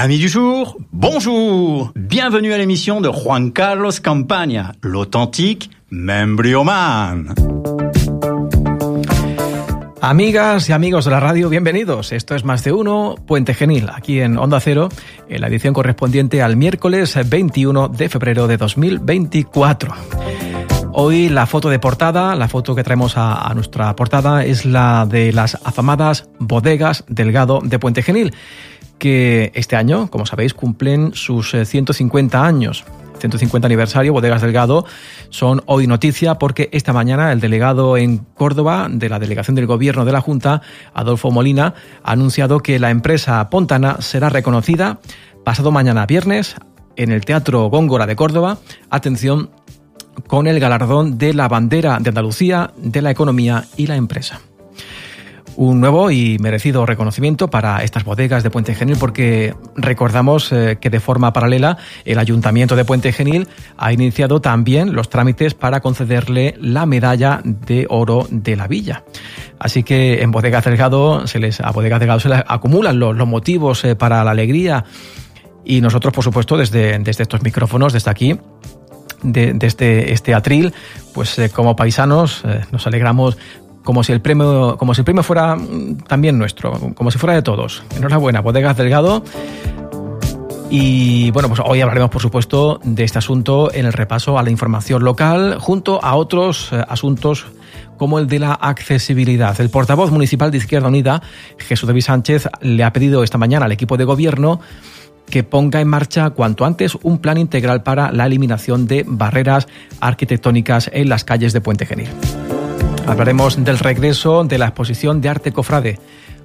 Amis du jour, bonjour Bienvenue à l'émission de Juan Carlos l'authentique Membrioman. Amigas y amigos de la radio, bienvenidos. Esto es Más de Uno, Puente Genil, aquí en Onda Cero, en la edición correspondiente al miércoles 21 de febrero de 2024. Hoy la foto de portada, la foto que traemos a, a, nuestra portada es la de las afamadas bodegas Delgado de Puente Genil, que este año, como sabéis, cumplen sus 150 años. 150 aniversario, Bodegas Delgado, son hoy noticia porque esta mañana el delegado en Córdoba de la delegación del gobierno de la Junta, Adolfo Molina, ha anunciado que la empresa Pontana será reconocida pasado mañana viernes en el Teatro Góngora de Córdoba. Atención, con el galardón de la bandera de Andalucía, de la economía y la empresa un nuevo y merecido reconocimiento para estas bodegas de Puente Genil porque recordamos eh, que de forma paralela el Ayuntamiento de Puente Genil ha iniciado también los trámites para concederle la medalla de oro de la villa. Así que en Bodegas Delgado se les a Bodegas Delgado se les acumulan los, motivos eh, para la alegría y nosotros por supuesto desde, desde estos micrófonos desde aquí de, de, este, atril, pues eh, como paisanos nos alegramos como si el premio, como si el premio fuera también nuestro, como si fuera de todos. Enhorabuena, Bodegas Delgado. Y bueno, pues hoy hablaremos, por supuesto, de este asunto en el repaso a la información local, junto a otros eh, asuntos como el de la accesibilidad. El portavoz municipal de Izquierda Unida, Jesús David Sánchez, le ha pedido esta mañana al equipo de gobierno que ponga en marcha cuanto antes un plan integral para la eliminación de barreras arquitectónicas en las calles de Puente Genil. Hablaremos del regreso de la exposición de arte cofrade.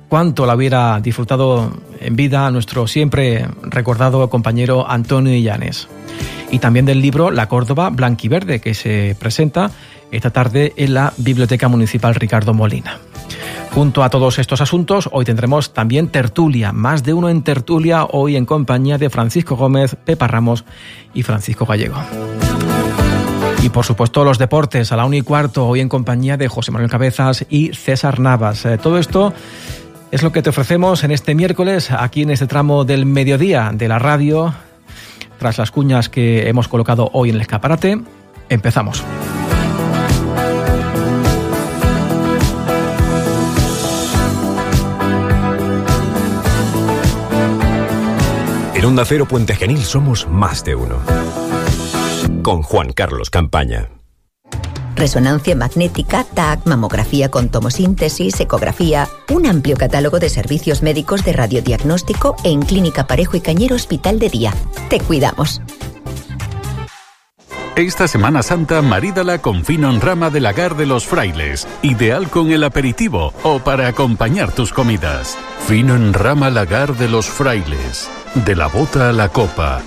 Cuánto la hubiera disfrutado en vida nuestro siempre recordado compañero Antonio Illanes. Y también del libro La Córdoba Blanquiverde, que se presenta esta tarde en la Biblioteca Municipal Ricardo Molina. Junto a todos estos asuntos, hoy tendremos también tertulia, más de uno en tertulia, hoy en compañía de Francisco Gómez, Pepa Ramos y Francisco Gallego. Y por supuesto los deportes a la 1 y cuarto, hoy en compañía de José Manuel Cabezas y César Navas. Eh, todo esto es lo que te ofrecemos en este miércoles, aquí en este tramo del mediodía de la radio, tras las cuñas que hemos colocado hoy en el escaparate. Empezamos. En Onda Cero Puente Genil somos más de uno con Juan Carlos Campaña. Resonancia magnética, TAC, mamografía con tomosíntesis, ecografía, un amplio catálogo de servicios médicos de radiodiagnóstico en Clínica Parejo y Cañero Hospital de Día. Te cuidamos. Esta Semana Santa marídala con fino en rama de lagar de los frailes, ideal con el aperitivo o para acompañar tus comidas. Fino en rama lagar de los frailes, de la bota a la copa.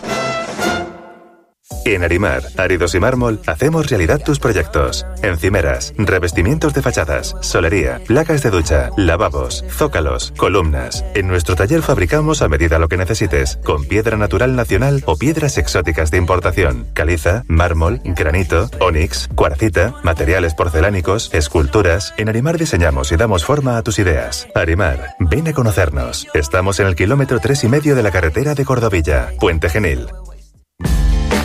En Arimar, Áridos y Mármol, hacemos realidad tus proyectos. Encimeras, revestimientos de fachadas, solería, placas de ducha, lavabos, zócalos, columnas. En nuestro taller fabricamos a medida lo que necesites, con piedra natural nacional o piedras exóticas de importación, caliza, mármol, granito, onix, cuarcita, materiales porcelánicos, esculturas. En Arimar diseñamos y damos forma a tus ideas. Arimar, ven a conocernos. Estamos en el kilómetro tres y medio de la carretera de Cordovilla, Puente Genil.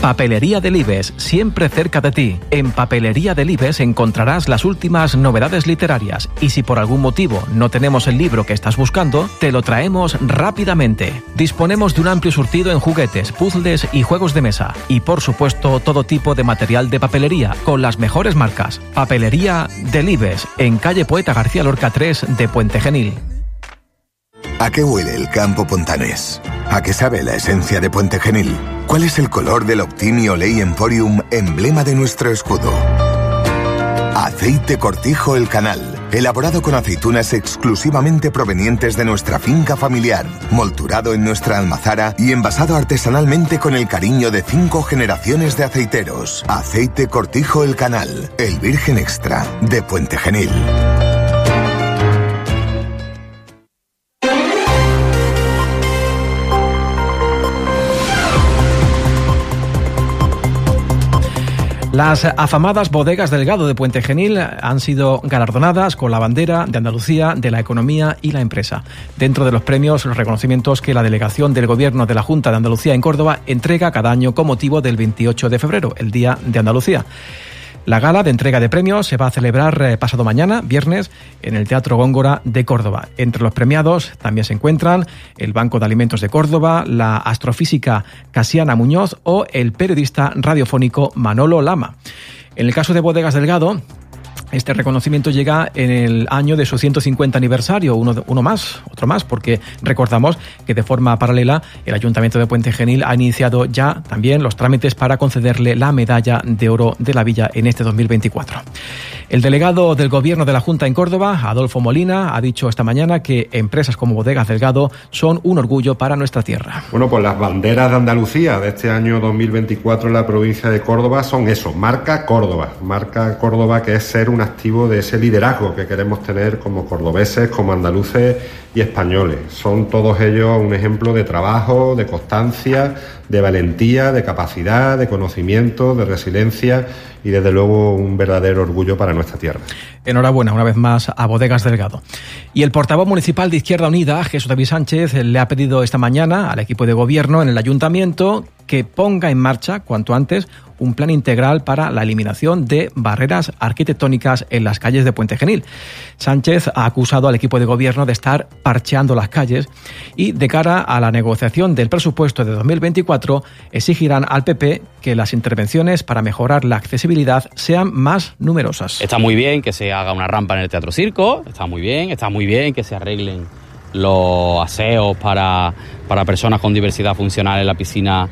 Papelería Delibes, siempre cerca de ti. En Papelería Delibes encontrarás las últimas novedades literarias y si por algún motivo no tenemos el libro que estás buscando, te lo traemos rápidamente. Disponemos de un amplio surtido en juguetes, puzzles y juegos de mesa y por supuesto todo tipo de material de papelería con las mejores marcas. Papelería Delibes, en calle Poeta García Lorca 3 de Puente Genil. ¿A qué huele el campo pontanés? ¿A qué sabe la esencia de Puente Genil? ¿Cuál es el color del Optimio Ley Emporium, emblema de nuestro escudo? Aceite Cortijo El Canal, elaborado con aceitunas exclusivamente provenientes de nuestra finca familiar, molturado en nuestra almazara y envasado artesanalmente con el cariño de cinco generaciones de aceiteros. Aceite Cortijo El Canal, el Virgen Extra, de Puente Genil. Las afamadas bodegas Delgado de Puente Genil han sido galardonadas con la bandera de Andalucía de la economía y la empresa. Dentro de los premios, los reconocimientos que la delegación del Gobierno de la Junta de Andalucía en Córdoba entrega cada año con motivo del 28 de febrero, el Día de Andalucía. La gala de entrega de premios se va a celebrar eh, pasado mañana, viernes, en el Teatro Góngora de Córdoba. Entre los premiados también se encuentran el Banco de Alimentos de Córdoba, la astrofísica Casiana Muñoz o el periodista radiofónico Manolo Lama. En el caso de Bodegas Delgado, este reconocimiento llega en el año de su 150 aniversario, uno, uno, más, otro más, porque recordamos que de forma paralela el Ayuntamiento de Puente Genil ha iniciado ya también los trámites para concederle la medalla de oro de la villa en este 2024. El delegado del Gobierno de la Junta en Córdoba, Adolfo Molina, ha dicho esta mañana que empresas como Bodegas Delgado son un orgullo para nuestra tierra. Bueno, pues las banderas de Andalucía de este año 2024 en la provincia de Córdoba son eso, marca Córdoba, marca Córdoba que es ser activo de ese liderazgo que queremos tener como cordobeses, como andaluces y españoles. Son todos ellos un ejemplo de trabajo, de constancia, de valentía, de capacidad, de conocimiento, de resiliencia y desde luego un verdadero orgullo para nuestra tierra. Enhorabuena una vez más a Bodegas Delgado. Y el portavoz municipal de Izquierda Unida, Jesús David Sánchez, le ha pedido esta mañana al equipo de gobierno en el ayuntamiento que ponga en marcha cuanto antes un plan integral para la eliminación de barreras arquitectónicas en las calles de Puente Genil. Sánchez ha acusado al equipo de gobierno de estar parcheando las calles y de cara a la negociación del presupuesto de 2024 exigirán al PP que las intervenciones para mejorar la accesibilidad sean más numerosas. Está muy bien que se haga una rampa en el Teatro Circo, está muy bien, está muy bien que se arreglen los aseos para, para personas con diversidad funcional en la piscina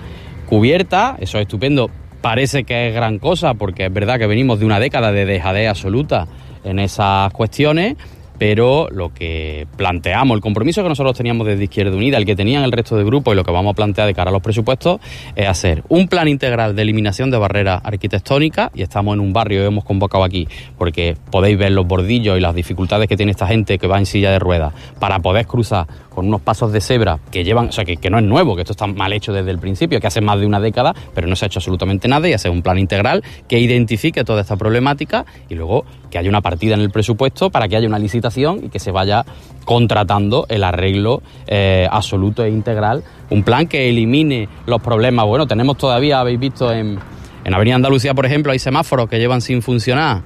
cubierta, eso es estupendo, parece que es gran cosa, porque es verdad que venimos de una década de dejadez absoluta en esas cuestiones, pero lo que planteamos, el compromiso que nosotros teníamos desde Izquierda Unida, el que tenían el resto de grupos y lo que vamos a plantear de cara a los presupuestos, es hacer un plan integral de eliminación de barreras arquitectónicas, y estamos en un barrio, hemos convocado aquí, porque podéis ver los bordillos y las dificultades que tiene esta gente que va en silla de ruedas para poder cruzar con unos pasos de cebra que llevan, o sea, que, que, no es nuevo, que esto está mal hecho desde el principio, que hace más de una década, pero no se ha hecho absolutamente nada y hacer un plan integral que identifique toda esta problemática y luego que haya una partida en el presupuesto para que haya una licitación y que se vaya contratando el arreglo eh, absoluto e integral, un plan que elimine los problemas. Bueno, tenemos todavía, habéis visto en, en Avenida Andalucía, por ejemplo, hay semáforos que llevan sin funcionar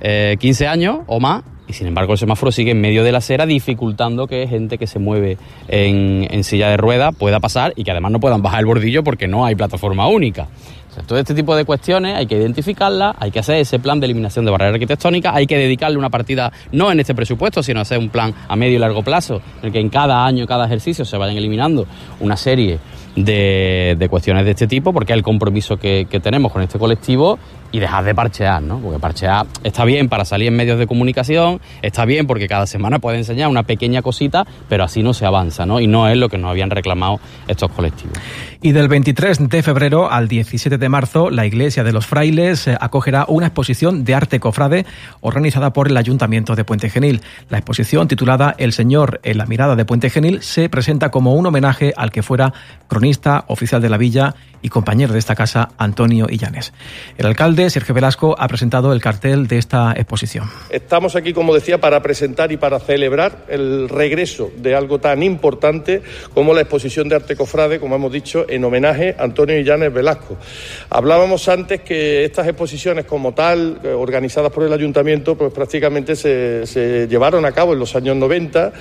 eh, 15 años o más y sin embargo el semáforo sigue en medio de la acera dificultando que gente que se mueve en, silla de ruedas pueda pasar y que además no puedan bajar el bordillo porque no hay plataforma única. Todo este tipo de cuestiones hay que identificarlas, hay que hacer ese plan de eliminación de barreras arquitectónicas, hay que dedicarle una partida no en este presupuesto, sino hacer un plan a medio y largo plazo, en el que en cada año, cada ejercicio se vayan eliminando una serie de, cuestiones de este tipo, porque el compromiso que tenemos con este colectivo y dejar de parchear, ¿no? Porque parchear está bien para salir en medios de comunicación, está bien porque cada semana puede enseñar una pequeña cosita, pero así no se avanza, ¿no? Y no es lo que nos habían reclamado estos colectivos. Y del 23 de febrero al 17 de marzo, la Iglesia de los Frailes eh, acogerá una exposición de arte cofrade organizada por el Ayuntamiento de Puente Genil. La exposición titulada El Señor en la mirada de Puente Genil se presenta como un homenaje al que fuera cronista oficial de la villa y compañero de esta casa, Antonio Illanes. El alcalde, Sergio Velasco, ha presentado el cartel de esta exposición. Estamos aquí, como decía, para presentar y para celebrar el regreso de algo tan importante como la exposición de arte cofrade, como hemos dicho, en homenaje a Antonio Illanes Velasco. Hablábamos antes que estas exposiciones como tal, eh, organizadas por el ayuntamiento, pues prácticamente se, llevaron a cabo en los años 90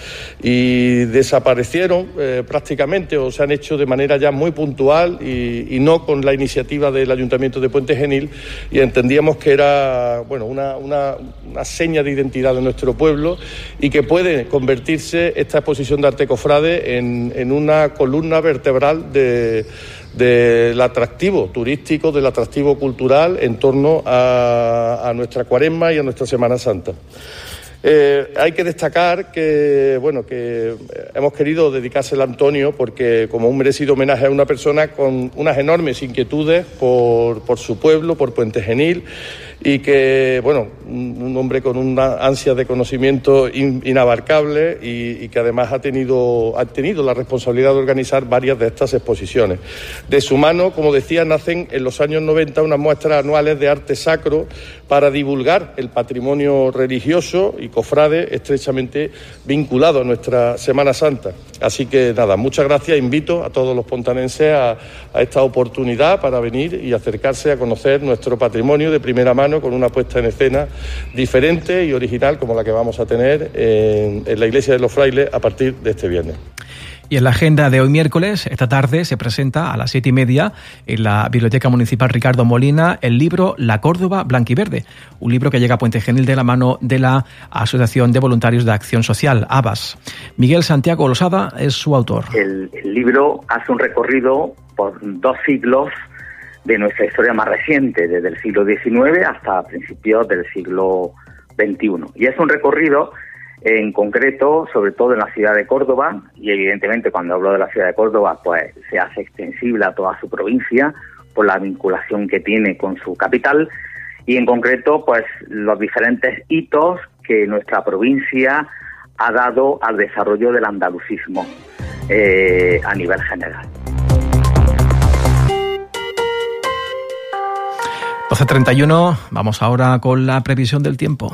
y desaparecieron eh, prácticamente o se han hecho de manera ya muy puntual y no con la iniciativa del Ayuntamiento de Puente Genil y entendíamos que era bueno, una, una, una, seña de identidad de nuestro pueblo y que puede convertirse esta exposición de arte cofrade en, en una columna vertebral de, del atractivo turístico, del atractivo cultural en torno a, a nuestra cuaresma y a nuestra Semana Santa. Eh, hay que destacar que, bueno, que hemos querido dedicárselo a Antonio porque como un merecido homenaje a una persona con unas enormes inquietudes por, por su pueblo, por Puente Genil y que, bueno, un hombre con una ansia de conocimiento inabarcable y, que además ha tenido, ha tenido la responsabilidad de organizar varias de estas exposiciones. De su mano, como decía, nacen en los años 90 unas muestras anuales de arte sacro para divulgar el patrimonio religioso y cofrade estrechamente vinculado a nuestra Semana Santa. Así que nada, muchas gracias. Invito a todos los pontanenses a, esta oportunidad para venir y acercarse a conocer nuestro patrimonio de primera mano con una puesta en escena diferente y original como la que vamos a tener en, en la Iglesia de los Frailes a partir de este viernes. Y en la agenda de hoy miércoles, esta tarde, se presenta a las siete y media en la Biblioteca Municipal Ricardo Molina el libro La Córdoba Blanquiverde, un libro que llega a Puente Genil de la mano de la Asociación de Voluntarios de Acción Social, ABAS. Miguel Santiago Losada es su autor. El, el libro hace un recorrido por dos siglos de nuestra historia más reciente, desde el siglo XIX hasta principios del siglo XXI. Y es un recorrido en concreto, sobre todo en la ciudad de Córdoba, y evidentemente cuando hablo de la ciudad de Córdoba, pues se hace extensible a toda su provincia por la vinculación que tiene con su capital, y en concreto, pues los diferentes hitos que nuestra provincia ha dado al desarrollo del andalucismo eh, a nivel general. 12.31, vamos ahora con la previsión del tiempo.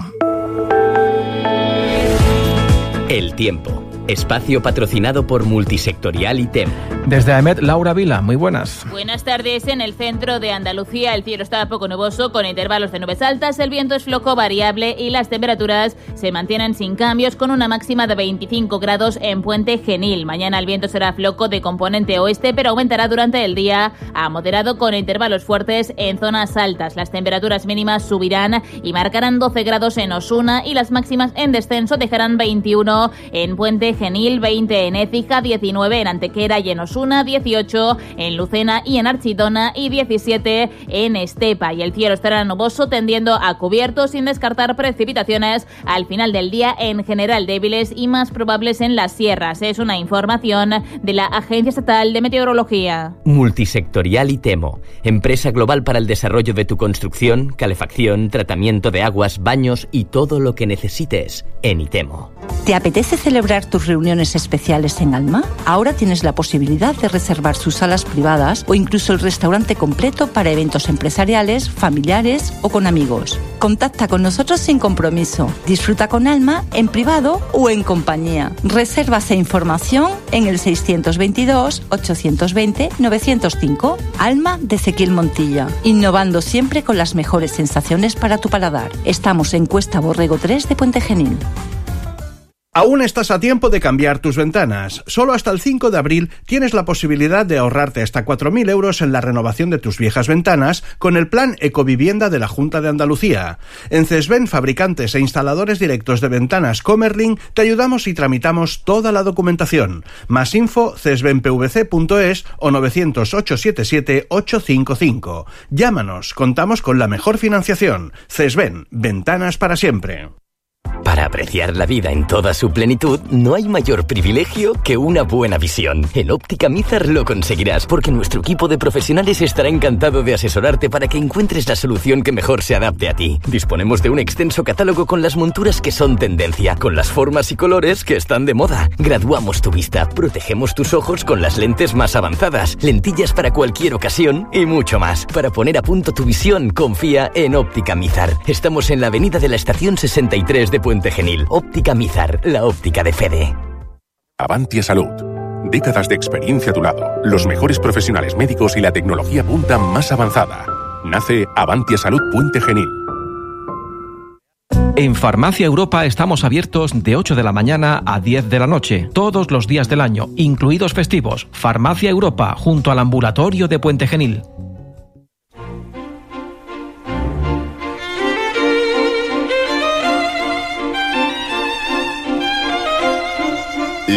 El tiempo. Espacio patrocinado por Multisectorial ITEM. Desde AEMET, Laura Vila, muy buenas. Buenas tardes. En el centro de Andalucía el cielo está poco nuboso con intervalos de nubes altas, el viento es flojo variable y las temperaturas se mantienen sin cambios con una máxima de 25 grados en Puente Genil. Mañana el viento será floco de componente oeste, pero aumentará durante el día a moderado con intervalos fuertes en zonas altas. Las temperaturas mínimas subirán y marcarán 12 grados en Osuna y las máximas en descenso dejarán 21 en Puente Genil, 20 en Écija, 19 en Antequera y en Osuna, 18 en Lucena y en Archidona y 17 en Estepa. Y el cielo estará nuboso tendiendo a cubierto sin descartar precipitaciones al final del día en general débiles y más probables en las sierras. Es una información de la Agencia Estatal de Meteorología. Multisectorial ITEMO, empresa global para el desarrollo de tu construcción, calefacción, tratamiento de aguas, baños y todo lo que necesites en ITEMO. ¿Te apetece celebrar tus reuniones especiales en Alma? Ahora tienes la posibilidad de reservar sus salas privadas o incluso el restaurante completo para eventos empresariales, familiares o con amigos. Contacta con nosotros sin compromiso. Disfruta con Alma en privado o en compañía. Reservas e información en el 622 820 905. Alma de Ezequiel Montilla. Innovando siempre con las mejores sensaciones para tu paladar. Estamos en Cuesta Borrego 3 de Puente Genil. Aún estás a tiempo de cambiar tus ventanas. Solo hasta el 5 de abril tienes la posibilidad de ahorrarte hasta 4.000 euros en la renovación de tus viejas ventanas con el plan Ecovivienda de la Junta de Andalucía. En CESBEN, fabricantes e instaladores directos de ventanas Comerlin, te ayudamos y tramitamos toda la documentación. Más info cesbenpvc.es o 900-877-855. Llámanos, contamos con la mejor financiación. CESBEN, ventanas para siempre. Para apreciar la vida en toda su plenitud, no hay mayor privilegio que una buena visión. En Óptica Mizar lo conseguirás, porque nuestro equipo de profesionales estará encantado de asesorarte para que encuentres la solución que mejor se adapte a ti. Disponemos de un extenso catálogo con las monturas que son tendencia, con las formas y colores que están de moda. Graduamos tu vista, protegemos tus ojos con las lentes más avanzadas, lentillas para cualquier ocasión y mucho más. Para poner a punto tu visión, confía en Óptica Mizar. Estamos en la avenida de la estación 63 de Puente Genil. Óptica Mizar, la óptica de Fede. Avantia Salud. Décadas de experiencia a tu lado, los mejores profesionales médicos y la tecnología punta más avanzada. Nace Avantia Salud Puente Genil. En Farmacia Europa estamos abiertos de 8 de la mañana a 10 de la noche, todos los días del año, incluidos festivos. Farmacia Europa, junto al ambulatorio de Puente Genil.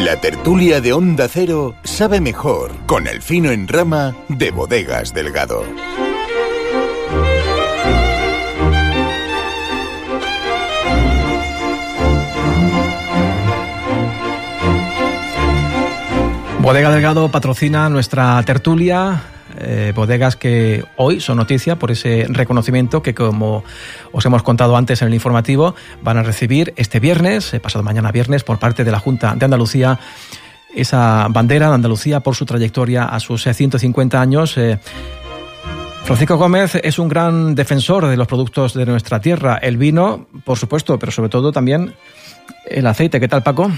La tertulia de Onda Cero sabe mejor con el fino en rama de Bodegas Delgado. Bodega Delgado patrocina nuestra tertulia eh, bodegas que hoy son noticia por ese reconocimiento que, como os hemos contado antes en el informativo, van a recibir este viernes, eh, pasado mañana viernes, por parte de la Junta de Andalucía, esa bandera de Andalucía por su trayectoria a sus 150 años. Eh, Francisco Gómez es un gran defensor de los productos de nuestra tierra, el vino, por supuesto, pero sobre todo también el aceite. ¿Qué tal, Paco?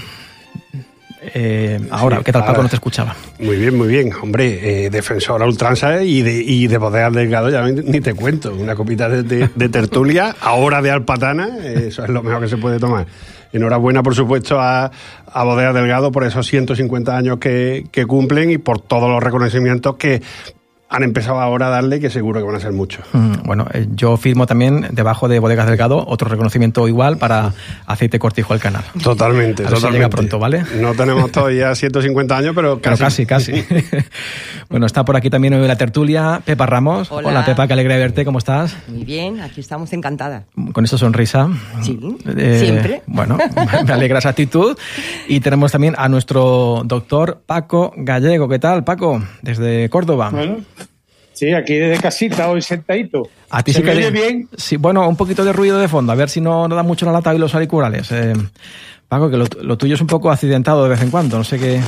Eh, ahora, Sí, ¿qué tal, Paco? ahora. No te escuchaba. Muy bien, muy bien. Hombre, eh, defensor a ultranza y de, y de bodegas delgado ya ni te cuento. Una copita de, de- de tertulia, ahora de alpatana, eh, eso es lo mejor que se puede tomar. Enhorabuena, por supuesto, a, a Bodegas Delgado por esos 150 años que, que cumplen y por todos los reconocimientos que han empezado ahora a darle, que seguro que van a ser muchos. Mm, Bueno, eh, yo firmo también debajo de Bodegas Delgado otro reconocimiento igual para aceite cortijo al canal. Totalmente, A ver si totalmente. llega pronto, ¿vale? No tenemos todavía 150 años, pero Pero casi. casi, casi. bueno, está por aquí también hoy la tertulia Pepa Ramos. Hola. Pepa, qué alegría verte. ¿Cómo estás? Muy bien, aquí estamos encantadas. Con esa sonrisa. Sí, Eh, siempre. Bueno, me alegra esa actitud. Y tenemos también a nuestro doctor Paco Gallego. ¿Qué tal, Paco? Desde Córdoba. Bueno, sí, aquí desde casita, hoy sentadito. A ti ¿Se sí que me oye bien? Sí, bueno, un poquito de ruido de fondo, a ver si no, no da mucho la lata y los auriculares. Eh, Paco, que lo, lo tuyo es un poco accidentado de vez en cuando, no sé qué.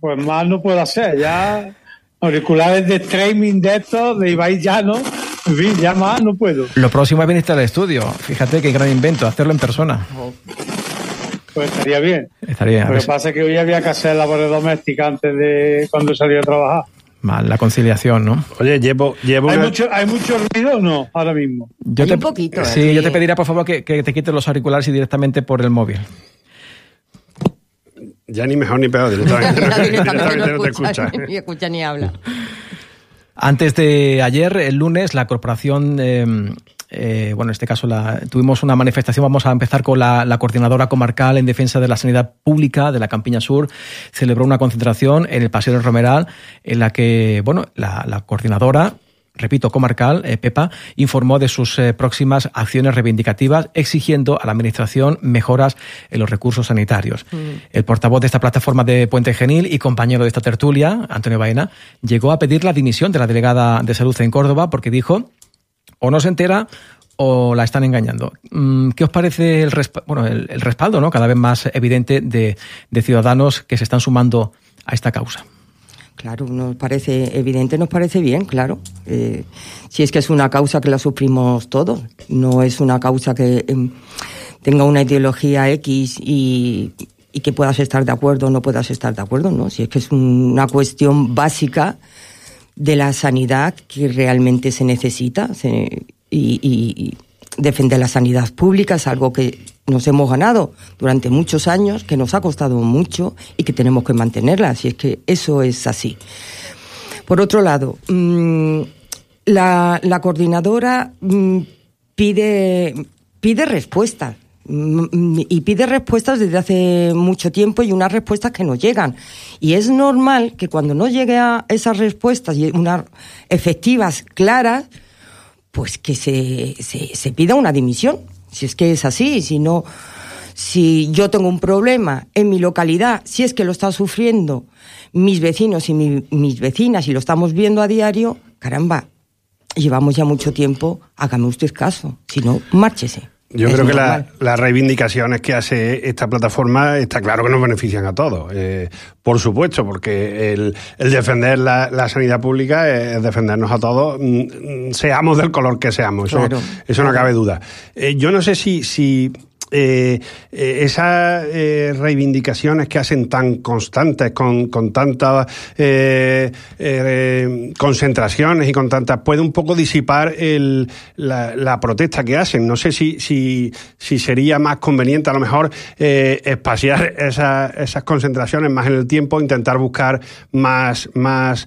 Pues más no puedo hacer, ya auriculares de streaming de estos, de Ibai Llano, en fin, ya más no puedo. Lo próximo es venirte al estudio. Fíjate qué gran invento, hacerlo en persona. Pues estaría bien. Estaría. Lo que pasa es que hoy había que hacer labores domésticas antes de cuando salía a trabajar. Mal, la conciliación, ¿no? Oye, llevo, llevo ¿Hay una- mucho, ¿Hay mucho ruido o no ahora mismo? Yo te, sí, yo te pediría por favor que, que te quites los auriculares y directamente por el móvil. Ya ni mejor ni peor, directamente, no, directamente no te escucha. Ni escucha ni habla. Antes de ayer, el lunes, la corporación, eh, eh, bueno, en este caso la, tuvimos una manifestación, vamos a empezar con la, la coordinadora comarcal en defensa de la sanidad pública de la Campiña Sur, celebró una concentración en el Paseo del Romeral en la que, bueno, la, la coordinadora repito, comarcal, eh, Pepa, informó de sus eh, próximas acciones reivindicativas, exigiendo a la Administración mejoras en los recursos sanitarios. El portavoz de esta plataforma de Puente Genil y compañero de esta tertulia, Antonio Baena, llegó a pedir la dimisión de la delegada de salud en Córdoba porque dijo o no se entera o la están engañando. Mm, ¿Qué os parece el, resp- bueno, el, respaldo ¿no? cada vez más evidente de, ciudadanos que se están sumando a esta causa? Claro, nos parece evidente, nos parece bien, claro. Eh, si es que es una causa que la sufrimos todos, no es una causa que em, tenga una ideología X y que puedas estar de acuerdo o no puedas estar de acuerdo, ¿no? Si es que es una cuestión básica de la sanidad que realmente se necesita se- y, defender la sanidad pública es algo que nos hemos ganado durante muchos años, que nos ha costado mucho y que tenemos que mantenerla, así es que eso es así. Por otro lado, mm, la, la coordinadora mm, pide, pide respuestas. Mm, Y pide respuestas desde hace mucho tiempo y unas respuestas que no llegan. Y es normal que cuando no llegue a esas respuestas y unas efectivas, claras, pues que se, se, se pida una dimisión. Si es que es así, si no, si yo tengo un problema en mi localidad, si es que lo están sufriendo mis vecinos y mi- mis vecinas y lo estamos viendo a diario, caramba, llevamos ya mucho tiempo, hágame usted caso, si no, márchese. Yo creo que la- las reivindicaciones que hace esta plataforma está claro que nos benefician a todos. Eh, por supuesto, porque el, el defender la, la sanidad pública es defendernos a todos, mm, mm, seamos del color que seamos. Eso, Claro. eso no cabe duda. Eh, yo no sé si, si eh, eh, esas eh, reivindicaciones que hacen tan constantes, con, con tantas eh, concentraciones y con tantas, puede un poco disipar el, la, la protesta que hacen. No sé si, si, si sería más conveniente a lo mejor espaciar esa- esas concentraciones más en el tiempo, intentar buscar más, más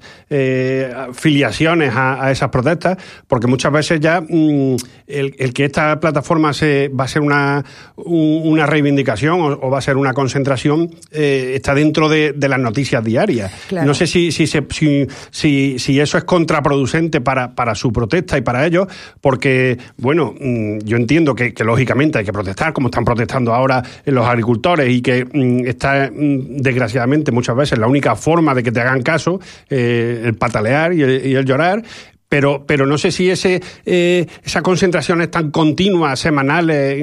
filiaciones a, a esas protestas, porque muchas veces ya mm, el, el que esta plataforma se, va a ser una, una reivindicación o, va a ser una concentración, eh, está dentro de, las noticias diarias. No sé si, si, si, si, eso es contraproducente para, para su protesta y para ellos, porque, bueno, mm, yo entiendo que, lógicamente hay que protestar, como están protestando ahora los agricultores, y que mm, está, mm, desgraciadamente, muchas veces la única forma de que te hagan caso, eh, el patalear y el llorar, pero, pero no sé si ese, eh, esa concentración es tan continua, semanales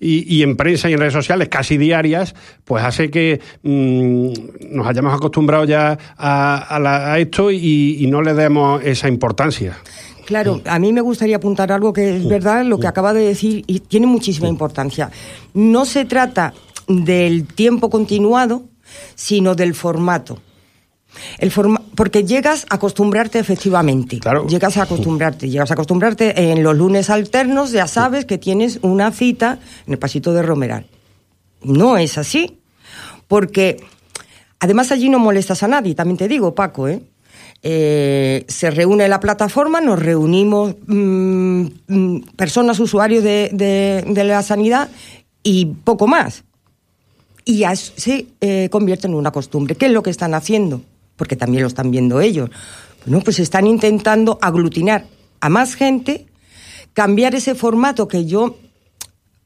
y, en prensa y en redes sociales, casi diarias, pues hace que mm, nos hayamos acostumbrado ya a, esto y, no le demos esa importancia. Claro, a mí me gustaría apuntar algo que es verdad, lo que acaba de decir, y tiene muchísima importancia. No se trata del tiempo continuado, sino del formato. El porque llegas a acostumbrarte efectivamente. Claro. Llegas a acostumbrarte. Llegas a acostumbrarte en los lunes alternos, ya sabes que tienes una cita en el pasito de Romeral. No es así. Porque además allí no molestas a nadie, también te digo, Paco, ¿eh? eh se reúne la plataforma, nos reunimos mm, mm, personas, usuarios de, la sanidad y poco más. Y ya se eh, convierte en una costumbre. ¿Qué es lo que están haciendo? Porque también lo están viendo ellos. Bueno, pues están intentando aglutinar a más gente, cambiar ese formato que yo,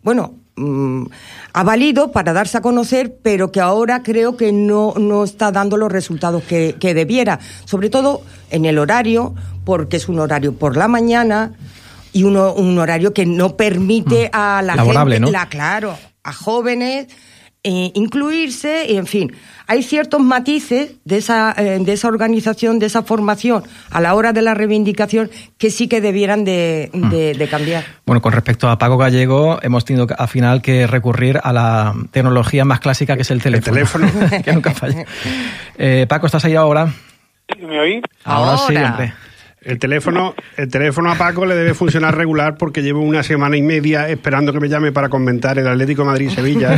bueno, mm, ha valido para darse a conocer, pero que ahora creo que no, no está dando los resultados que, debiera, sobre todo en el horario, porque es un horario por la mañana y uno, un horario que no permite mm. a la gente, la, claro, a jóvenes eh, incluirse, y en fin, hay ciertos matices de esa, eh, de esa organización, de esa formación a la hora de la reivindicación que sí que debieran de, mm. cambiar. Bueno, con respecto a Paco Gallego, hemos tenido al final que recurrir a la tecnología más clásica que es el teléfono. El teléfono. que nunca falla. Eh, Paco, ¿estás ahí ahora? ¿Me oí? Ahora, sí, hombre. El teléfono, el teléfono a Paco le debe funcionar regular porque llevo una semana y media esperando que me llame para comentar el Atlético Madrid-Sevilla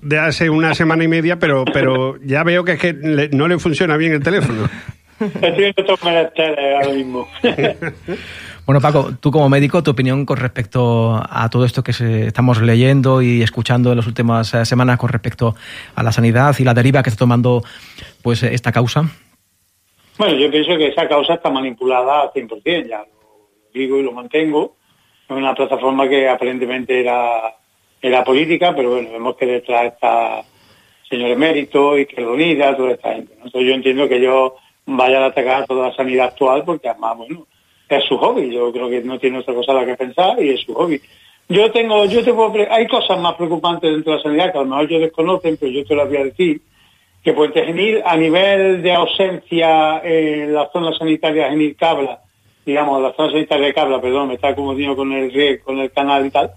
de hace, una semana y media, pero, pero ya veo que es que no le funciona bien el teléfono. Estoy ahora mismo. Bueno, Paco, tú como médico, tu opinión con respecto a todo esto que estamos leyendo y escuchando en las últimas eh, semanas con respecto a la sanidad y la deriva que está tomando pues esta causa. Bueno, yo pienso que esa causa está manipulada al 100%, ya lo digo y lo mantengo. Es una plataforma que aparentemente era, era política, pero bueno, vemos que detrás está señor emérito, Izquierda Unida, toda esta gente. Entonces yo entiendo que ellos vayan a atacar toda la sanidad actual porque además, bueno, es su hobby. Yo creo que no tiene otra cosa a la que pensar y es su hobby. Yo tengo, yo tengo, hay cosas más preocupantes dentro de la sanidad que a lo mejor ellos desconocen, pero yo te las voy a decir que Puente Genil, a nivel de ausencia en la zona sanitaria Genil Cabla, digamos, la zona sanitaria de Cabla, perdón, me está confundiendo con el con el canal y tal,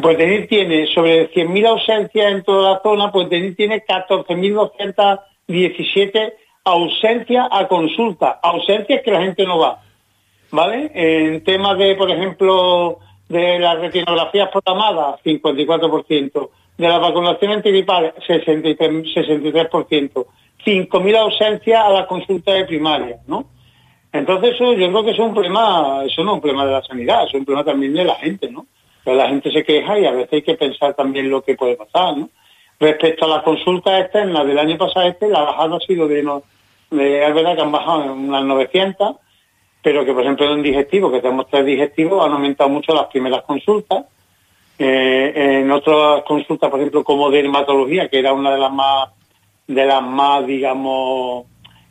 Puente Genil tiene sobre 100.000 ausencias en toda la zona, Puente Genil tiene 14.217 ausencias a consulta, ausencias que la gente no va, ¿vale? En temas de, por ejemplo, de las retinografías programadas, 54%, de la vacunación antigripal, 63%, 63%, 5.000 ausencias a la consulta de primaria, ¿no? Entonces eso yo creo que es un problema, eso no es un problema de la sanidad, es un problema también de la gente, ¿no? Pero la gente se queja y a veces hay que pensar también lo que puede pasar, ¿no? Respecto a las consultas externas del año pasado este, la bajada ha sido de, no, es verdad que han bajado en unas 900, pero que por ejemplo en digestivo, que tenemos tres digestivos, han aumentado mucho las primeras consultas, eh, en otras consultas, por ejemplo, como dermatología, que era una de las más, de las más, digamos,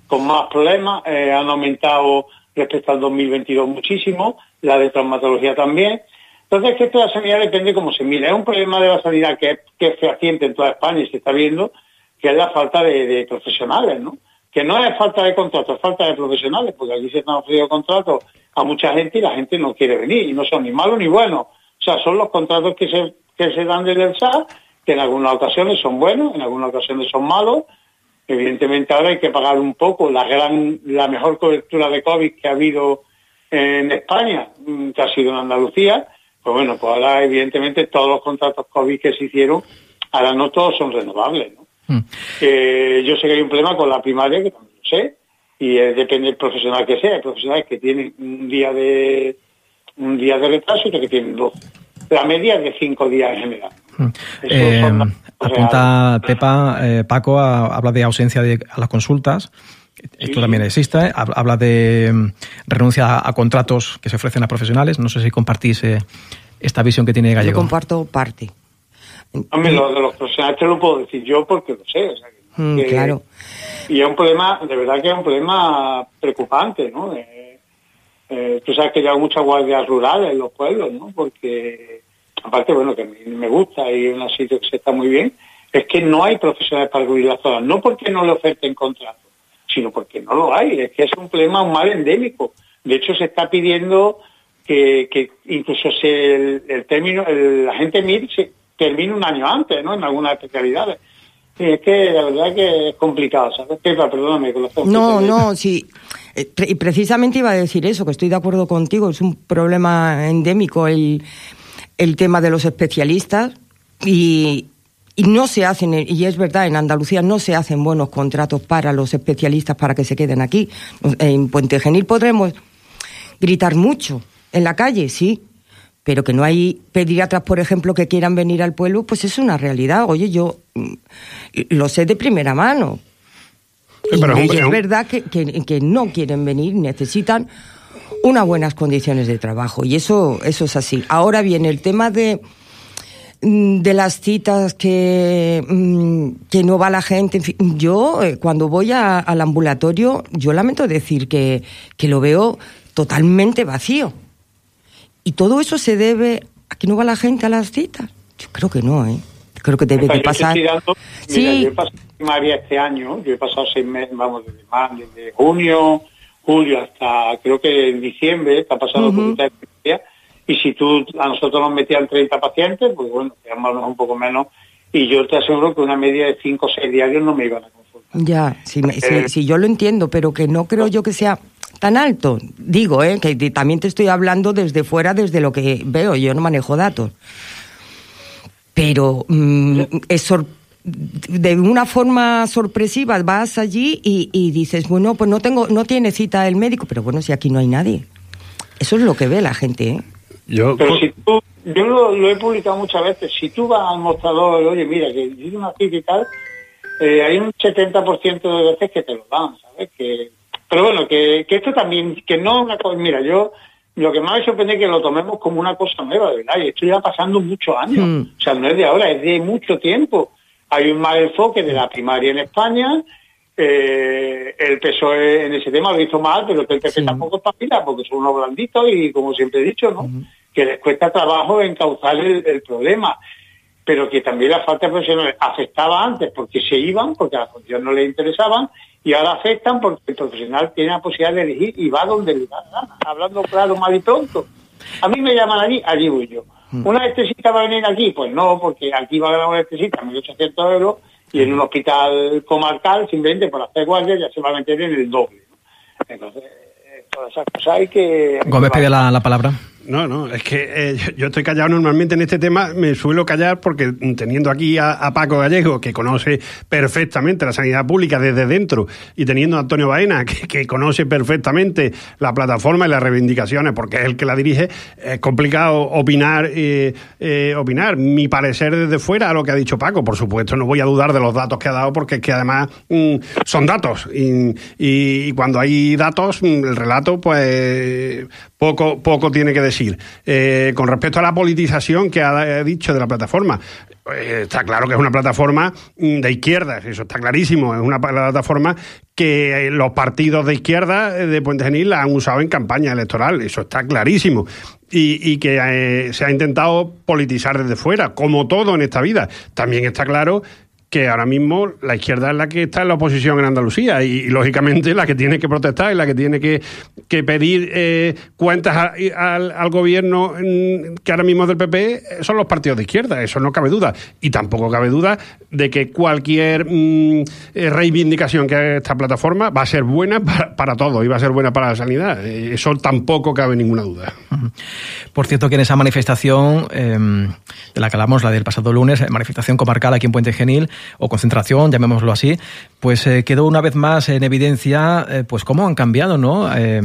con más problemas, eh, han aumentado respecto al 2022 muchísimo, la de traumatología también. Entonces, que esto de la sanidad depende cómo se mira. Es un problema de la sanidad que, que es fehaciente en toda España y se está viendo, que es la falta de, profesionales, ¿no? Que no es falta de contratos, es falta de profesionales, porque aquí se están ofreciendo contratos a mucha gente y la gente no quiere venir, y no son ni malos ni buenos, sea, son los contratos que se, que se dan desde el SAR, que en algunas ocasiones son buenos, en algunas ocasiones son malos. Evidentemente ahora hay que pagar un poco la gran, la mejor cobertura de COVID que ha habido en España, mm, que ha sido en Andalucía. Pues bueno, pues ahora evidentemente todos los contratos COVID que se hicieron, ahora no todos son renovables. ¿no? Mm. Eh, yo sé que hay un problema con la primaria, que también lo sé, y depende del profesional que sea. Hay profesionales que tienen un día de un día de retraso y que tienen dos. la media es de cinco días en general. Eh, apunta Pepa, eh, Paco a- habla de ausencia de, a las consultas. Esto también existe. Hab- Habla de mm, renuncia a, a contratos que se ofrecen a profesionales. No sé si compartís eh, esta visión que tiene Yo Gallego. comparto parte. Hombre, lo de los profesionales te lo puedo decir yo porque lo sé. o sea, que- Mm, que- claro. Y es un problema, de verdad que es un problema preocupante, ¿no? Eh, eh, tú sabes que hay muchas guardias rurales en los pueblos, ¿no? Porque, aparte, bueno, que me gusta y es un sitio que se está muy bien, es que no hay profesionales para cubrir las zonas. No porque no le oferten contratos, sino porque no lo hay. Es que es un problema, un mal endémico. De hecho, se está pidiendo que, que incluso se, el, el término, el, la gente MIR se termine un año antes, ¿no? En algunas especialidades. Y es que la verdad que es complicado, ¿sabes? Pepa, perdóname, corazón. No, no, sí. Eh, Y precisamente iba a decir eso, que estoy de acuerdo contigo, es un problema endémico el, el tema de los especialistas y, y no se hacen, y es verdad, en Andalucía no se hacen buenos contratos para los especialistas para que se queden aquí. En Puente Genil podremos gritar mucho, en la calle, sí, pero que no hay pediatras, por ejemplo, que quieran venir al pueblo, pues es una realidad. Oye, yo mm, lo sé de primera mano. Pero y es verdad que, que- que no quieren venir, necesitan unas buenas condiciones de trabajo. Y eso, eso es así. Ahora bien, el tema de, mm, de las citas que, mm, que no va la gente. en fin, yo, eh, cuando voy a- al ambulatorio, yo lamento decir que, que lo veo totalmente vacío. Y todo eso se debe a que no va la gente a las citas. Yo creo que no, ¿eh? Creo que debe O sea, de pasar. dando- mira, Sí. yo he pasado primaria este año, yo he pasado seis meses, vamos, desde, mar- desde junio, julio hasta creo que en diciembre, está pasando Ujú. consulta de primaria, y si tú a nosotros nos metían 30 pacientes, pues bueno, mejor un poco menos, y yo te aseguro que una media de 5 o 6 diarios no me iban a. Ya, sí, me- sí, Eh. sí, yo lo entiendo, pero que no creo yo que sea tan alto. Digo, ¿eh? que te- también te estoy hablando desde fuera, desde lo que veo, yo no manejo datos. Pero mm, es sor- de una forma sorpresiva vas allí y, y dices, bueno, pues no tengo, no tiene cita el médico, pero bueno, si aquí no hay nadie. Eso es lo que ve la gente, ¿eh? Yo, Pero si tú, yo lo, lo he publicado muchas veces, si tú vas al mostrador, oye, mira, que tiene una cita y tal, eh, hay un 70% de veces que te lo dan, ¿sabes? Que, pero bueno, que, que esto también, que no una cosa, mira, yo lo que más me sorprende es que lo tomemos como una cosa nueva, de verdad, y esto ya pasando muchos años, Mm. o sea, no es de ahora, es de mucho tiempo. Hay un mal enfoque de la primaria en España, eh, el PSOE en ese tema lo hizo mal, pero que el PP tampoco está pila, porque son unos blanditos y como siempre he dicho, ¿no? Que les cuesta trabajo encauzar el, el problema, pero que también la falta de profesionales afectaba antes porque se iban, porque a la función no les interesaban, y ahora afectan porque el profesional tiene la posibilidad de elegir y va donde le da gana, hablando claro, mal y pronto. A mí me llaman allí, allí voy yo. ¿Una anestesista va a venir aquí? Pues no, porque aquí va a ganar una anestesista 1.800 euros y en un hospital comarcal, simplemente por hacer guardia, ya se va a meter en el doble. Entonces, eh, todas esas cosas hay que... Gómez pide la, la palabra. No, no, es que eh, yo- estoy callado normalmente en este tema, me suelo callar porque mm, teniendo aquí a, Paco Gallego, que conoce perfectamente la sanidad pública desde dentro, y teniendo a Antonio Baena, que, que conoce perfectamente la plataforma y las reivindicaciones, porque es el que la dirige, es complicado opinar, eh, eh, opinar. Mi parecer desde fuera a lo que ha dicho Paco, por supuesto, no voy a dudar de los datos que ha dado, porque es que además mm, son datos, y, y- y cuando hay datos, mm, el relato, pues poco, poco tiene que decir. Eh, con respecto a la politización que ha eh, dicho de la plataforma, eh, está claro que es una plataforma mm, de izquierdas, eso está clarísimo, es una plataforma que los partidos de izquierda de Puente Genil la han usado en campaña electoral, eso está clarísimo. Y, que se ha intentado politizar desde fuera, como todo en esta vida. También está claro que ahora mismo la izquierda es la que está en la oposición en Andalucía y, lógicamente la que tiene que protestar y la que tiene que, que pedir eh, cuentas al, gobierno mm, que ahora mismo es del PP eh, son los partidos de izquierda, eso no cabe duda. Y tampoco cabe duda de que cualquier mm, eh, reivindicación que haga esta plataforma va a ser buena para, para todo y va a ser buena para la sanidad. Eso tampoco cabe ninguna duda. Por cierto, que en esa manifestación eh, de la que hablamos, la del pasado lunes, manifestación comarcal aquí en Puente Genil, o concentración, llamémoslo así, pues eh, quedó una vez más en evidencia eh, pues cómo han cambiado ¿no? Eh,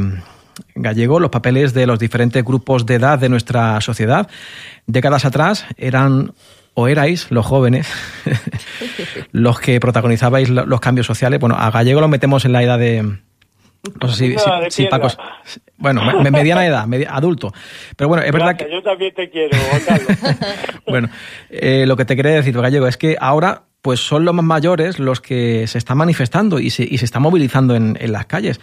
Gallego los papeles de los diferentes grupos de edad de nuestra sociedad. Décadas atrás eran o erais los jóvenes los que protagonizabais los cambios sociales. Bueno, a Gallego lo metemos en la edad de... No sé si, si, Paco, bueno, mediana edad, adulto. Pero bueno, es verdad que... Yo también te quiero, Carlos. bueno, eh, lo que te quería decir, Gallego, es que ahora pues son los más mayores los que se están manifestando y se, y se están movilizando en, las calles.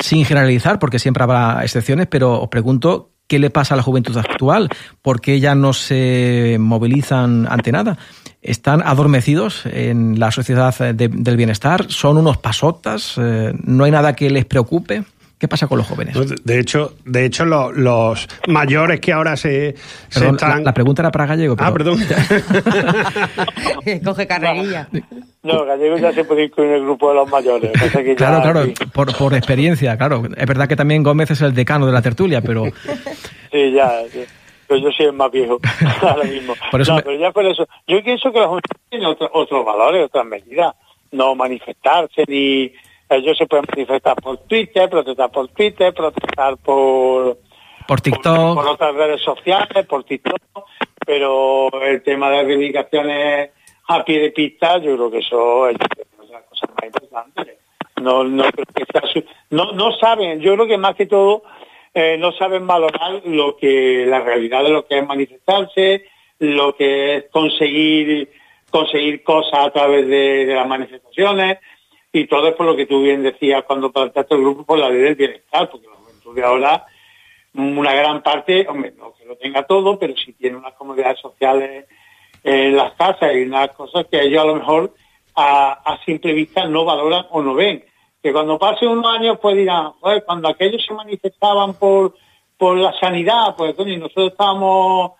Sin generalizar, porque siempre habrá excepciones, pero os pregunto qué le pasa a la juventud actual, por qué ya no se movilizan ante nada. Están adormecidos en la sociedad del bienestar, son unos pasotas, eh, no hay nada que les preocupe. ¿Qué pasa con los jóvenes? De hecho, de hecho los, mayores que ahora se, están... La, pregunta era para Gallego. Ah, perdón. Coge carrerilla. No, Gallego ya se puede incluir en el grupo de los mayores. claro, claro, por, por experiencia, claro. Es verdad que también Gómez es el decano de la tertulia, pero... sí, ya, pero yo soy el más viejo ahora mismo. Por eso no, pero ya por eso. Yo pienso que la juventud tiene otros valores, otras medidas. No manifestarse ni ellos se pueden manifestar por Twitter, protestar por Twitter, protestar por... Por TikTok. Por, otras redes sociales, por TikTok, pero el tema de reivindicaciones a pie de pista, yo creo que eso es una cosa más importante. No, no, no, no saben, yo creo que más que todo eh, no saben valorar lo que la realidad de lo que es manifestarse, lo que es conseguir conseguir cosas a través de las manifestaciones, y todo es por lo que tú bien decías cuando planteaste el grupo por la ley del bienestar, porque la juventud de ahora, una gran parte, hombre, no que lo tenga todo, pero sí tiene unas comodidades sociales en las casas y unas cosas que ellos a lo mejor a, simple vista no valoran o no ven. Que cuando pasen unos años pues dirán, cuando aquellos se manifestaban por, por la sanidad, pues coño, nosotros estábamos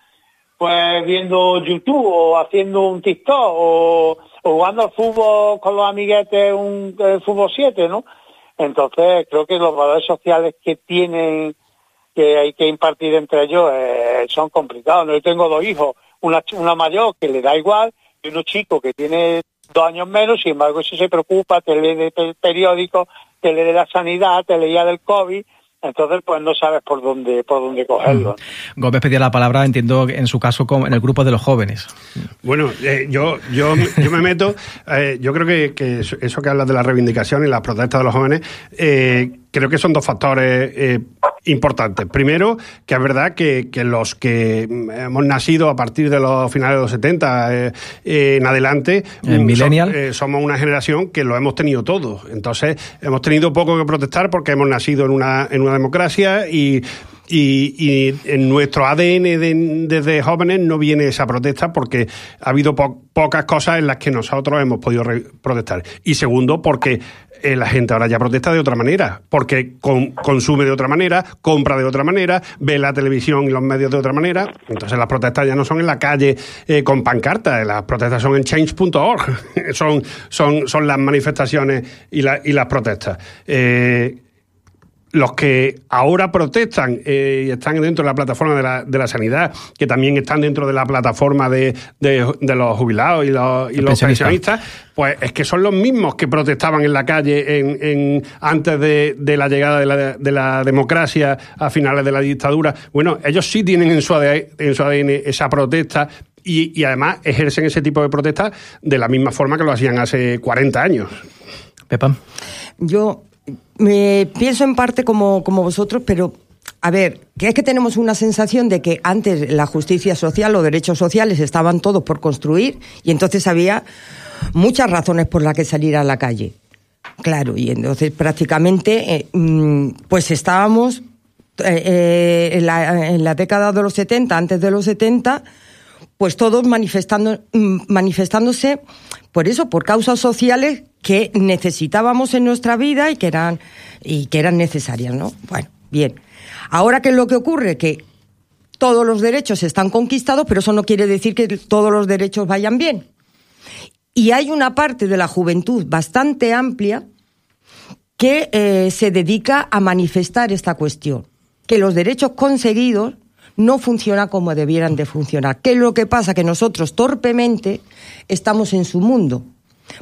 pues viendo YouTube o haciendo un TikTok o, jugando al fútbol con los amiguetes un fútbol 7, ¿no? Entonces creo que los valores sociales que tienen que hay que impartir entre ellos eh, son complicados. Yo tengo dos hijos, una, una mayor que le da igual y uno chico que tiene dos años menos, sin embargo eso se preocupa, te lee de periódicos, te lee de la sanidad, te leía del COVID, entonces pues no sabes por dónde por dónde cogerlo. Mm. Gómez pedía la palabra, entiendo en su caso en el grupo de los jóvenes. Bueno, eh, yo, yo, yo me meto, eh, yo creo que, eso que hablas de la reivindicación y las protestas de los jóvenes, eh, creo que son dos factores eh, importantes. Primero, que es verdad que, los que hemos nacido a partir de los finales de los 70 eh, en adelante, mm, eh, somos una generación que lo hemos tenido todo. Entonces, hemos tenido poco que protestar porque hemos nacido en una, en una democracia y y, en nuestro ADN desde jóvenes no viene esa protesta porque ha habido pocas cosas en las que nosotros hemos podido protestar. Y segundo, porque eh, la gente ahora ya protesta de otra manera, porque consume de otra manera, compra de otra manera, ve la televisión y los medios de otra manera. Entonces las protestas ya no son en la calle eh, con pancartas, las protestas son en change.org, son, son, son las manifestaciones y, las protestas. Eh, los que ahora protestan eh, y están dentro de la plataforma de la, de la, sanidad, que también están dentro de la plataforma de, de, los jubilados y los, y los pensionistas, pues es que son los mismos que protestaban en la calle en, en antes de, de, la llegada de la, de la, democracia a finales de la dictadura. Bueno, ellos sí tienen en su ADN, en su ADN esa protesta y, y además ejercen ese tipo de protesta de la misma forma que lo hacían hace 40 años. Pepa. Yo me pienso en parte como, como vosotros, pero a ver, que es que tenemos una sensación de que antes la justicia social o derechos sociales estaban todos por construir y entonces había muchas razones por las que salir a la calle. Claro, y entonces prácticamente eh, mm, pues estábamos eh, eh, en, la, en, la, década de los 70, antes de los 70, pues todos manifestando, mm, manifestándose por eso, por causas sociales que necesitábamos en nuestra vida y que eran, y que eran necesarias, ¿no? Bueno, bien. Ahora, ¿qué es lo que ocurre? Que todos los derechos están conquistados, pero eso no quiere decir que todos los derechos vayan bien. Y hay una parte de la juventud bastante amplia que eh, se dedica a manifestar esta cuestión, que los derechos conseguidos no funcionan como debieran de funcionar. ¿Qué es lo que pasa? Que nosotros torpemente estamos en su mundo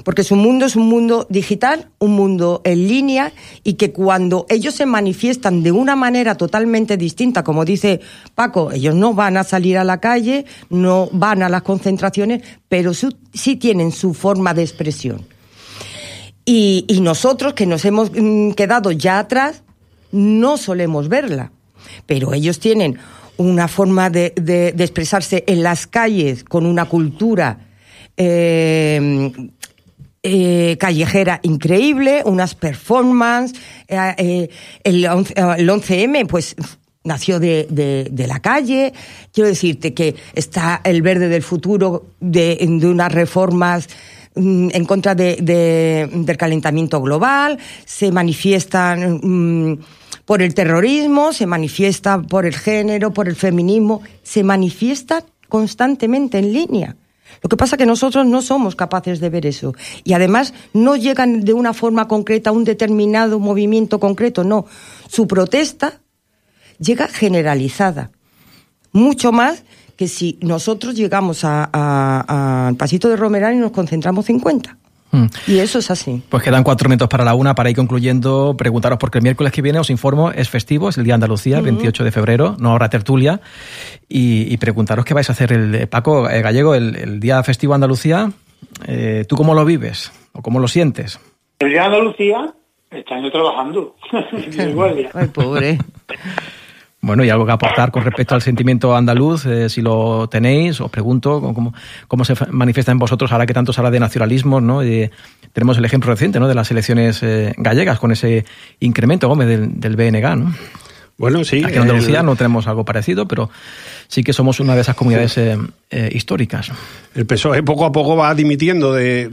porque su mundo es un mundo digital, un mundo en línea, y que cuando ellos se manifiestan de una manera totalmente distinta, como dice Paco, ellos no van a salir a la calle, no van a las concentraciones, pero sí tienen su forma de expresión. Y, nosotros que nos hemos mm, quedado ya atrás, no solemos verla, pero ellos tienen una forma de, expresarse en las calles con una cultura eh, eh, callejera increíble, unas performances. Eh, eh, el, 11, m pues nació de, de, la calle. Quiero decirte que está el verde del futuro de, de unas reformas mm, en contra de, del calentamiento global, se manifiestan mm, por el terrorismo, se manifiesta por el género, por el feminismo, se manifiesta constantemente en línea. Lo que pasa es que nosotros no somos capaces de ver eso. Y además no llegan de una forma concreta a un determinado movimiento concreto, no. Su protesta llega generalizada. Mucho más que si nosotros llegamos al pasito de Romerán y nos concentramos 50. Mm. Y eso es así. Pues quedan cuatro minutos para la una para ir concluyendo. Preguntaros, porque el miércoles que viene os informo, es festivo, es el Día de Andalucía, 28 de febrero, no habrá tertulia. Y, preguntaros qué vais a hacer el eh, Paco eh, Gallego, el, Día Festivo Andalucía. Eh, ¿Tú cómo lo vives o cómo lo sientes? El Día de Andalucía, este año trabajando. Ay, pobre. Bueno, y algo que aportar con respecto al sentimiento andaluz, eh, si lo tenéis, os pregunto cómo, cómo, se manifiesta en vosotros ahora que tanto se habla de nacionalismo, ¿no? tenemos el ejemplo reciente, ¿no? De las elecciones eh, gallegas con ese incremento, Gómez, del, del BNG, ¿no? Bueno, sí. Aquí en Andalucía no tenemos algo parecido, pero sí que somos una de esas comunidades eh, eh, históricas. El PSOE poco a poco va dimitiendo de,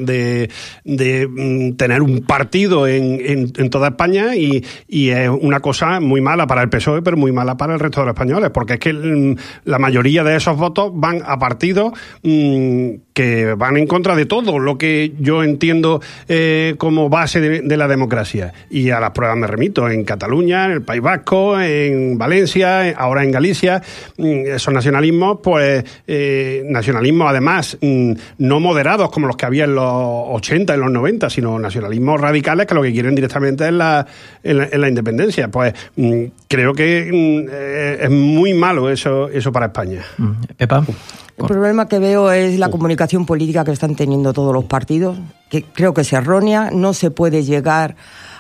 de, mm, tener un partido en, en, toda España y, y, es una cosa muy mala para el PSOE, pero muy mala para el resto de los españoles, porque es que mm, la mayoría de esos votos van a partidos mm, que van en contra de todo lo que yo entiendo eh, como base de, la democracia. Y a las pruebas me remito, en Cataluña, en el País Vasco, en Valencia, ahora en Galicia, esos nacionalismos, pues eh, nacionalismos además mm, no moderados como los que había en los 80, en los 90, sino nacionalismos radicales que lo que quieren directamente es la, en la, independencia. Pues mm, creo que mm, eh, es muy malo eso, eso para España. Pepa. El problema que veo es la comunicación política que están teniendo todos los partidos, que creo que es errónea. No se puede llegar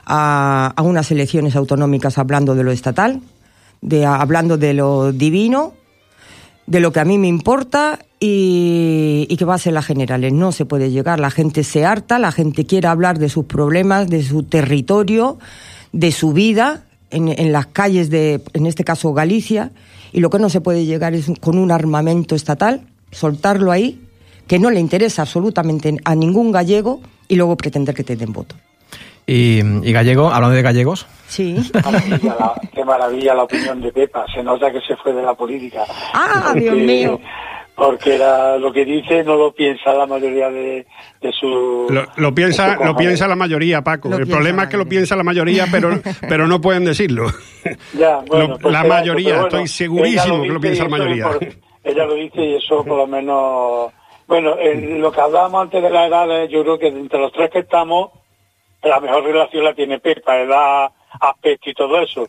a, a unas elecciones autonómicas hablando de lo estatal, de, hablando de lo divino de lo que a mí me importa y, que va a ser las generales. No se puede llegar, la gente se harta, la gente quiere hablar de sus problemas, de su territorio, de su vida en, las calles de, en este caso, Galicia, y lo que no se puede llegar es con un armamento estatal, soltarlo ahí, que no le interesa absolutamente a ningún gallego y luego pretender que te den voto. Y, gallego, hablando de gallegos. Sí. qué maravilla la opinión de Pepa. Se nota que se fue de la política. ¡Ah, Dios mío! Porque lo que dice no lo piensa la mayoría de, su... Lo, piensa lo piensa la mayoría, Paco. el problema es que lo piensa la mayoría, pero, pero no pueden decirlo. Ya, bueno, pues la mayoría, estoy segurísimo que lo piensa la mayoría. ella lo dice y eso por lo menos... Bueno, lo que hablábamos antes de la edad, yo creo que entre los tres que estamos la mejor relación la tiene Pepa, edad, aspecto y todo eso.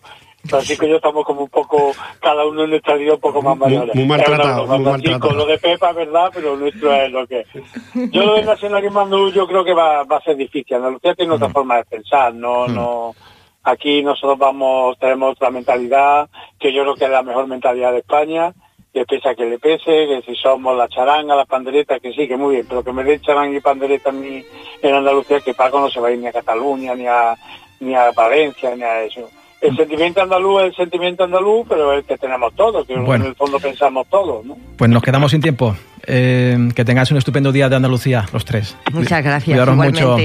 Así que yo estamos como un poco, cada uno en nuestra vida un poco más mayores. Muy, maltratado, Con lo de Pepa es verdad, pero nuestro es lo que es. Yo lo del nacionalismo yo creo que va, va a ser difícil. Andalucía tiene otra forma de pensar, no, no. Aquí nosotros vamos, tenemos otra mentalidad, que yo creo que es la mejor mentalidad de España que pese a que le pese, que si somos la charanga, la pandereta, que sí, que muy bien, pero que me den charanga y pandereta en, en Andalucía, que Paco no se va a ir ni a Cataluña, ni a, ni a Valencia, ni a eso. El sentimiento andaluz es el sentimiento andaluz, pero es el que tenemos todos, que en el fondo pensamos todos. ¿no? Pues nos quedamos sin tiempo. Eh, que tengáis un estupendo día de Andalucía, los tres. Muchas gracias. Cuidaros mucho.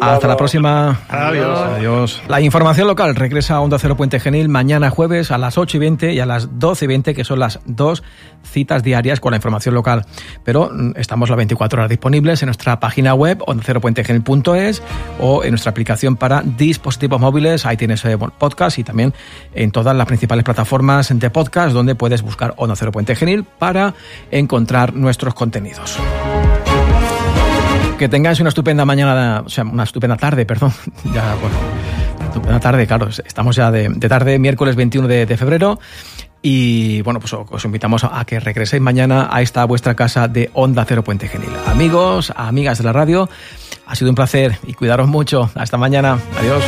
Hasta la próxima. Adiós. Adiós. La información local regresa a Onda Cero Puente Genil mañana jueves a las 8 y 20 y a las 12 y 20, que son las dos citas diarias con la información local. Pero mm, estamos las 24 horas disponibles en nuestra página web, ondaceropuentegenil.es o en nuestra aplicación para dispositivos móviles. Ahí tienes eh, podcast y también en todas las principales plataformas de podcast donde puedes buscar Onda Cero Puente Genil para encontrar nuestros contenidos. Que tengáis una estupenda mañana, o sea, una estupenda tarde, perdón. Ya, bueno, estupenda tarde, claro. Estamos ya de, tarde, miércoles 21 de, febrero. Y bueno, pues os invitamos a que regreséis mañana a esta vuestra casa de Onda Cero Puente Genil. Amigos, amigas de la radio, ha sido un placer y cuidaros mucho. Hasta mañana. Adiós.